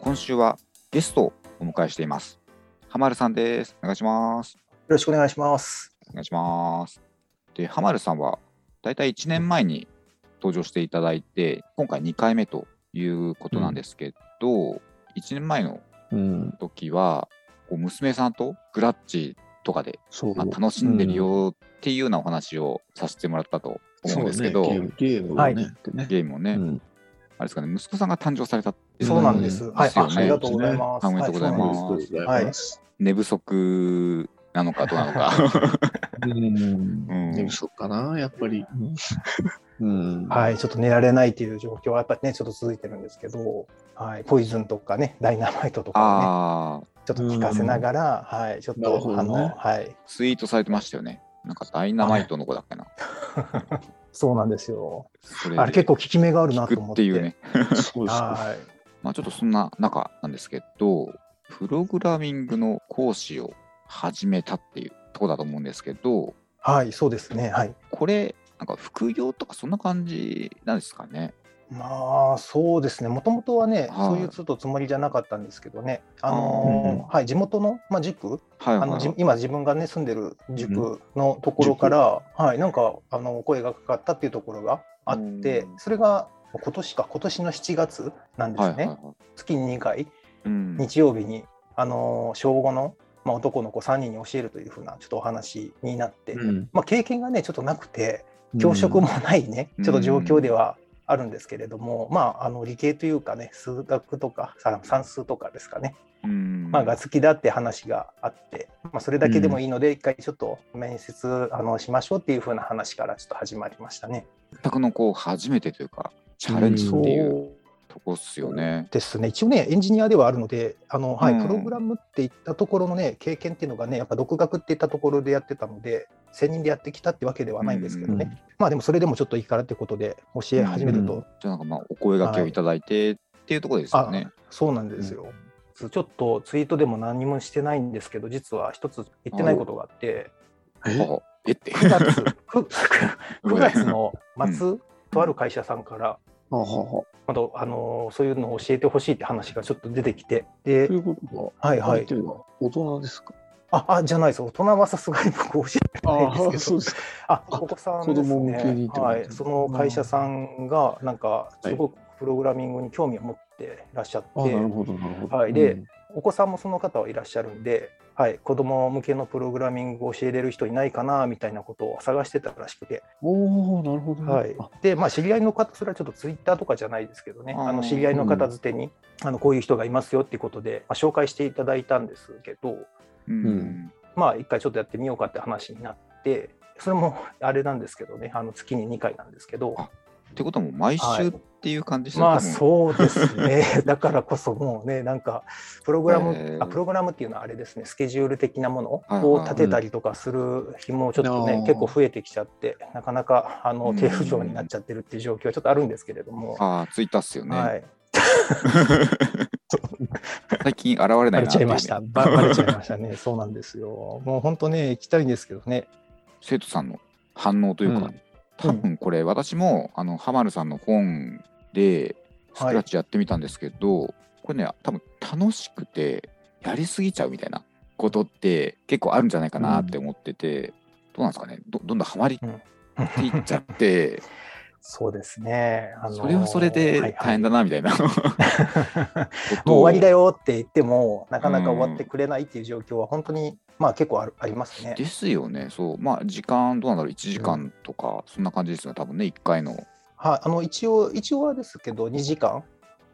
今週はゲストをお迎えしています。はまるさんです。お願いします。よろしくお願いします。お願いします。で、はまるさんはだいたい1年前に登場していただいて、今回2回目ということなんですけど、1年前のうん、時は、こう娘さんとグラッチとかで、そう。まあ、楽しんでるよっていうようなお話をさせてもらったと思うんですけど、ね。ゲームゲーム。をね、ゲームをね、うん。あれですかね、息子さんが誕生されたっていうそうなんです。うんはい、あありがとうございます。おめでとうございます。寝不足なのかどうなのか。うん、うん。寝不足かな、やっぱり。うん。はい、はい。ちょっと寝られないっていう状況はやっぱりね、ちょっと続いてるんですけど、はい、ポイズンとかね、ダイナマイトとかね、ちょっと聞かせながら、はい、ちょっと、ねあの、はい、ツイートされてましたよね。なんかダイナマイトの子だっけな。そうなんですよ。あれ結構効き目があるなと思っ。ってていうね。そうですか。はい。まあちょっとそんな中なんですけど、プログラミングの講師を始めたっていうところだと思うんですけど、はい、そうですね。はい。これ、なんか副業とかそんな感じなんですかね。まあそうですね、もともとはね、はい。そういうちょっとつもりじゃなかったんですけどね、あのーはい、地元の、まあ、塾、はいはい、あのじ今、自分がね、住んでる塾のところから、はい、なんかあの声がかかったっていうところがあってう、んそれが今年か、今年の7月なんですね、はいはいはい。月に2回、うん。日曜日に、あのー小5の、まあ、男の子3人に教えるというふうなちょっとお話になって、うん。まあ、経験がね、ちょっとなくて、教職もないね、うん。ちょっと状況ではあるんですけれども、まあ、あの理系というかね、数学とかさ算数とかですかね、うん。まあ、が好きだって話があって、まあ、それだけでもいいので、一回ちょっと面接あのしましょうっていう風な話からちょっと始まりましたね。全くのこう初めてというか、チャレンジっていうとこっすよね。ですね、一応ね、エンジニアではあるので、あのはいうん。プログラムっていったところのね、経験っていうのがね、やっぱ独学っていったところでやってたので、専任でやってきたってわけではないんですけどね、うんまあでもそれでもちょっといいからってことで教え始めると、うんじゃあなんかまあお声掛けをいただいてっていうところですよね。そうなんですよ。ちょっとツイートでも何もしてないんですけど、実は一つ言ってないことがあって、え？あえ？って。9月 9, 9月のう末、とある会社さんから、はははまたあのそういうのを教えてほしいって話がちょっと出てきて、でということは、はいはい。大人ですか？ああじゃないです、大人はさすがに僕教えてないんですけど。あお子さんです。子供向けにね。はい、その会社さんが、なんか、すごくプログラミングに興味を持ってらっしゃって、あ、なるほど、なるほど。はい。でうん。お子さんもその方はいらっしゃるんで、はい、子供向けのプログラミングを教えれる人いないかなみたいなことを探してたらしくて、おお、なるほどね。はい。あ、で、まあ、知り合いの方、それはちょっとツイッターとかじゃないですけどね、あの知り合いの方づてに、あのこういう人がいますよっていうことで、まあ、紹介していただいたんですけど、うん。まあ、一回ちょっとやってみようかって話になって、それもあれなんですけどね、あの月に2回なんですけど、あってことはもう毎週っていう感じですまあそうですね、だからこそもうね、なんかプログラム、へー。あプログラムっていうのはあれですね、スケジュール的なものを立てたりとかする日もちょっとね、うん。結構増えてきちゃって、なかなかあうん。の低不調になっちゃってるっていう状況はちょっとあるんですけれども、ああ、ツイッターっすよね。はい、最近現れないなバレちゃいました、ばバレちゃいましたね、そうなんですよ。もう本当ね、行きたいんですけどね、生徒さんの反応というか、うん多分これ私もあの浜るさんの本でスクラッチやってみたんですけど、これね多分楽しくてやりすぎちゃうみたいなことって結構あるんじゃないかなって思ってて、どうなんですかね？どどんどんハマりっていっちゃって そうですね、あのそれはそれで大変だなみたいな、もう終わりだよって言っても、なかなか終わってくれないっていう状況は、本当に、まあ結構あるありますね。ですよね。そう。まあ時間どうなんだろう。1時間とか、そんな感じですよね多分ね1回の。はい、あの一応、一応はですけど、2時間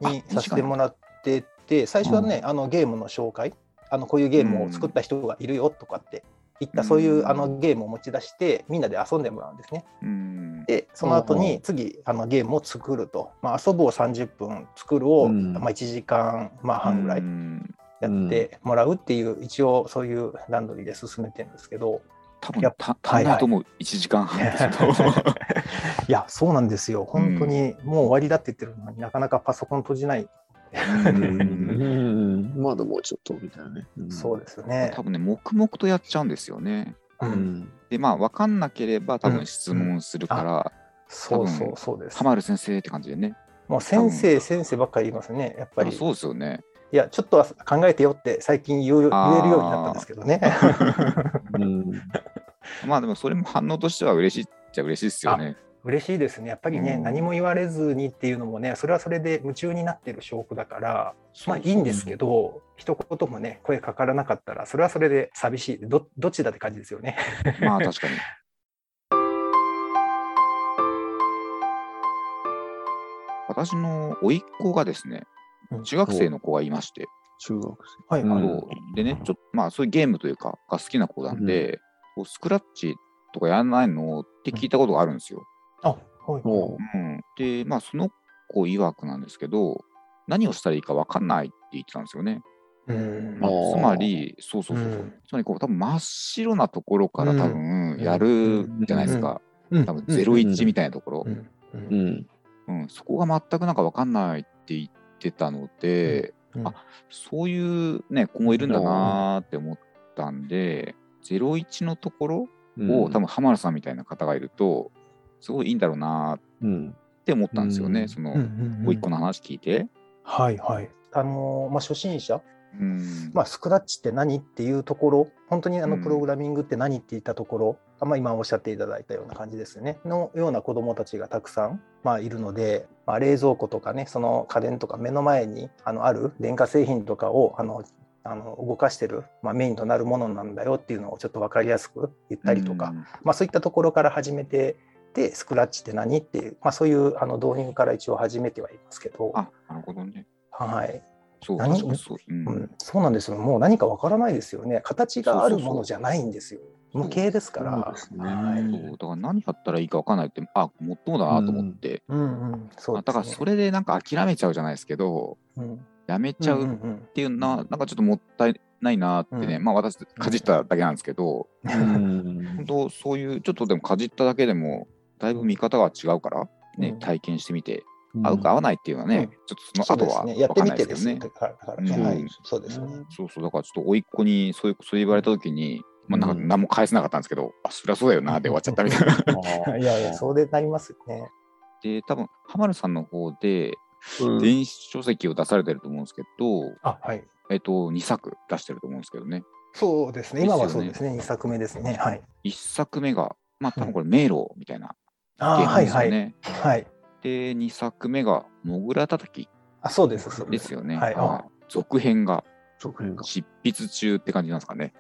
にあさせてもらってて、最初はね、あのゲームの紹介、あのこういうゲームを作った人がいるよとかっていった、うん。そういうあのゲームを持ち出して、みんなで遊んでもらうんですね。うん。で、その後に次、あのゲームを作ると、まあ、遊ぶを30分、作るを、うん。まあ、1時間、まあ、半ぐらい。うんやってもらうっていう、一応そういう段取りで進めてるんですけど、多分やった足んないと思う、1時間半ですけど いや、そうなんですよ。本当にもう終わりだって言ってるのになかなかパソコン閉じない。うん まだもうちょっとみたいなね。うんそうですね多。分ね黙々とやっちゃうんですよね。う、うんん。でまあ分かんなければ多うん分質問するからそうそうそうです。浜丸先生って感じでね。もう先生先生ばっかり言いますね。やっぱり。あそうですよね。いやちょっとは考えてよって最近言う言えるようになったんですけどね。うん。まあでもそれも反応としては嬉しいっちゃ嬉しいですよね。嬉しいですね。やっぱりね、うん何も言われずにっていうのもね、それはそれで夢中になってる証拠だから、まあいいんですけど、一言もね、声かからなかったら、それはそれで寂しい。どどっちだって感じですよね。まあ確かに。私の甥っ子がですねうん、中学生の子がいまして、中学はい、うん。はいでね、ちょっとまあそういうゲームというか、が好きな子なんで、こうスクラッチとかやらないのって聞いたことがあるんですよ。あ、はい。おう。うん、で、まあその子曰くなんですけど、何をしたらいいか分かんないって言ってたんですよね。うん。まあつまり、そうそうそうつまりこう多分真っ白なところから多分うん。やるじゃないですか。うん。多分01みたいなところ。う。ん。ううん。ん。うん、そこが全くなんか分かんないって言ってたので、うんあそういうね、子もいるんだなーって思ったんで、01のところを、多分浜田さんみたいな方がいると、すごいいいんだろうなーっ分。て思ったんですよね、うんその、うんうんうんおいっ子の話聞いて。はいはい。あのまあ、初心者、うん。まあ、スクラッチって何っていうところ、本当にあのうん。プログラミングって何って言ったところ、あまあ、今おっしゃっていただいたような感じですよね、のような子どもたちがたくさん、まあ、いるので、まあ、冷蔵庫とかね、その家電とか目の前にあのある電化製品とかをあのあの動かしてる、まあ、メインとなるものなんだよっていうのをちょっと分かりやすく言ったりとか、うん。まあ、そういったところから始めて、でスクラッチって何っていう、まあ、そういうあの導入から一応始めてはいますけど、あ、なるほどね。はい、そう、そう。うんうん、そうなんですよ。もう何かわからないですよね。形があるものじゃないんですよ。無形ですから。そうですねはいそうだから何やったらいいか分かんないって、あ、もっともだなと思って、うんうん、そうですね。あだからそれでなんか諦めちゃうじゃないですけど、うん、やめちゃんうっんていうのは、なんかちょっともったいないなってね、うんまあ私、かじっただけなんですけど、う本ん。当そういう、ちょっとでもかじっただけでも、だいぶ見方が違うから、ね、うん体験してみて、合うか合わないっていうのはね、うんちょっとその後はですね。やって分かんないみてですけどねそうですね。そうそう、だからちょっと甥っ子にそういうそう言われたときに、まあ、なんかうん何も返せなかったんですけど、あ、そりゃそうだよなで終わっちゃったみたいな。いやいや、そうでなりますよね。で、多分浜田さんの方で、うん電子書籍を出されてると思うんですけど、あ、はい。えっと、2作出してると思うんですけどね。そうですね。今はそうですね。2作目ですね。はい。1作目が、まあ多分これ迷路みたいなあはいはい。はい。で、2作目が、モグラ叩きあ、そうです。そうです。ですよね。はい。はい続編が続編が。執筆中って感じなんですかね。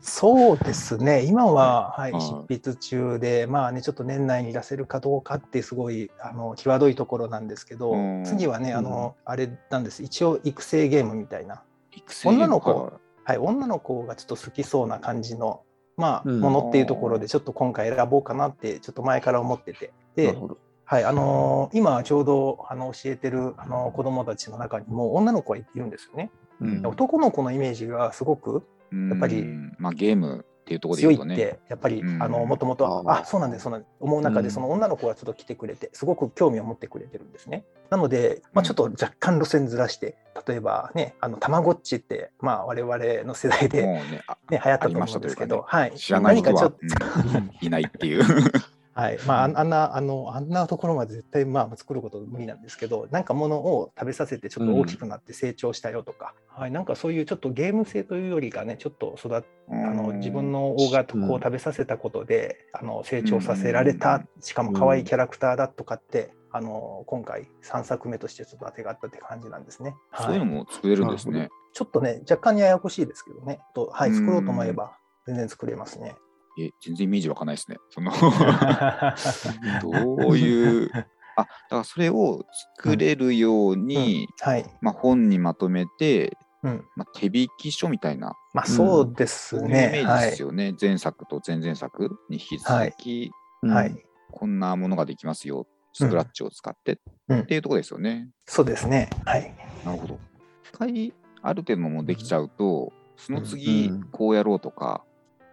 そうですね、今は、はいはい執筆中で、まあね、ちょっと年内に出せるかどうかって、すごいあの際どいところなんですけどうん、次はね、あのあれなんです、一応、育成ゲームみたいな、育成女の子はいはい、女の子がちょっと好きそうな感じの、まあ、うんものっていうところで、ちょっと今回選ぼうかなって、ちょっと前から思ってて。でなるほど。はいあのー今ちょうどあの教えてるあの子供たちの中にも女の子がいるんですよね。うん。男の子のイメージがすごくやっぱりうん。まあゲームっていうところで強いっ。て、やっぱり、うん。あのもともとあそうなんですそうなんです。思う中で、うん。その女の子がちょっと来てくれてすごく興味を持ってくれてるんですね。なので、まあ、うん。ちょっと若干路線ずらして例えばねあのたまごっちって、まあ、我々の世代で、ね、ね、あ流行ったと思うんですけど、はい、知らない人は何かちょっと、うん。いないっていう。はい。まあ、あんなあのあんなところまで絶対、まあ、作ること無理なんですけどなんかものを食べさせてちょっと大きくなって成長したよとか、はい、なんかそういうちょっとゲーム性というよりかねちょっと育っあの自分の大型うんこう食べさせたことで、あの成長させられた、しかも可愛いキャラクターだとかって、あの今回3作目としてちょっと当てがあったって感じなんですね。そういうのはいも作れるんですね。ちょっとね若干にややこしいですけどね。と、はい、うん。作ろうと思えば全然作れますね。え、全然イメージわかんないですね。その どういう、あ、だからそれを作れるように、はい、まあ本にまとめて、うんまあ、手引き書みたいな、まあそうですそういうイね。メーはいジですよね。前作と前々作に引き続き、はい、こんなものができますよ。スクラッチを使ってっうんていうところですよね。そうですね。はい。なるほど。一回ある程度のものできちゃうと、その次うんこうやろうとか、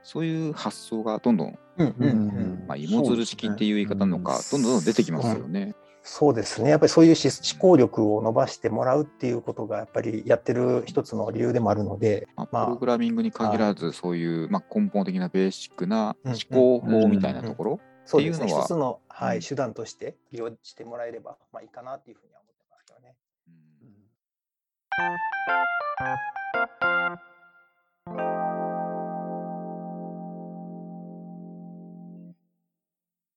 そういう発想がどんどん、うんうんまあ、芋づる式っていう言い方なのか、どんどんどんどん出てきますよね。そうですね。やっぱりそういう思考力を伸ばしてもらうっていうことがやっぱりやってる一つの理由でもあるので、まあ、プログラミングに限らず、そういう、まあ、根本的なベーシックなうん思考法みたいなところ、っていうのは？一つの、はいうん。手段として利用してもらえれば、まあ、いいかなっていうふうには思ってますよね。うん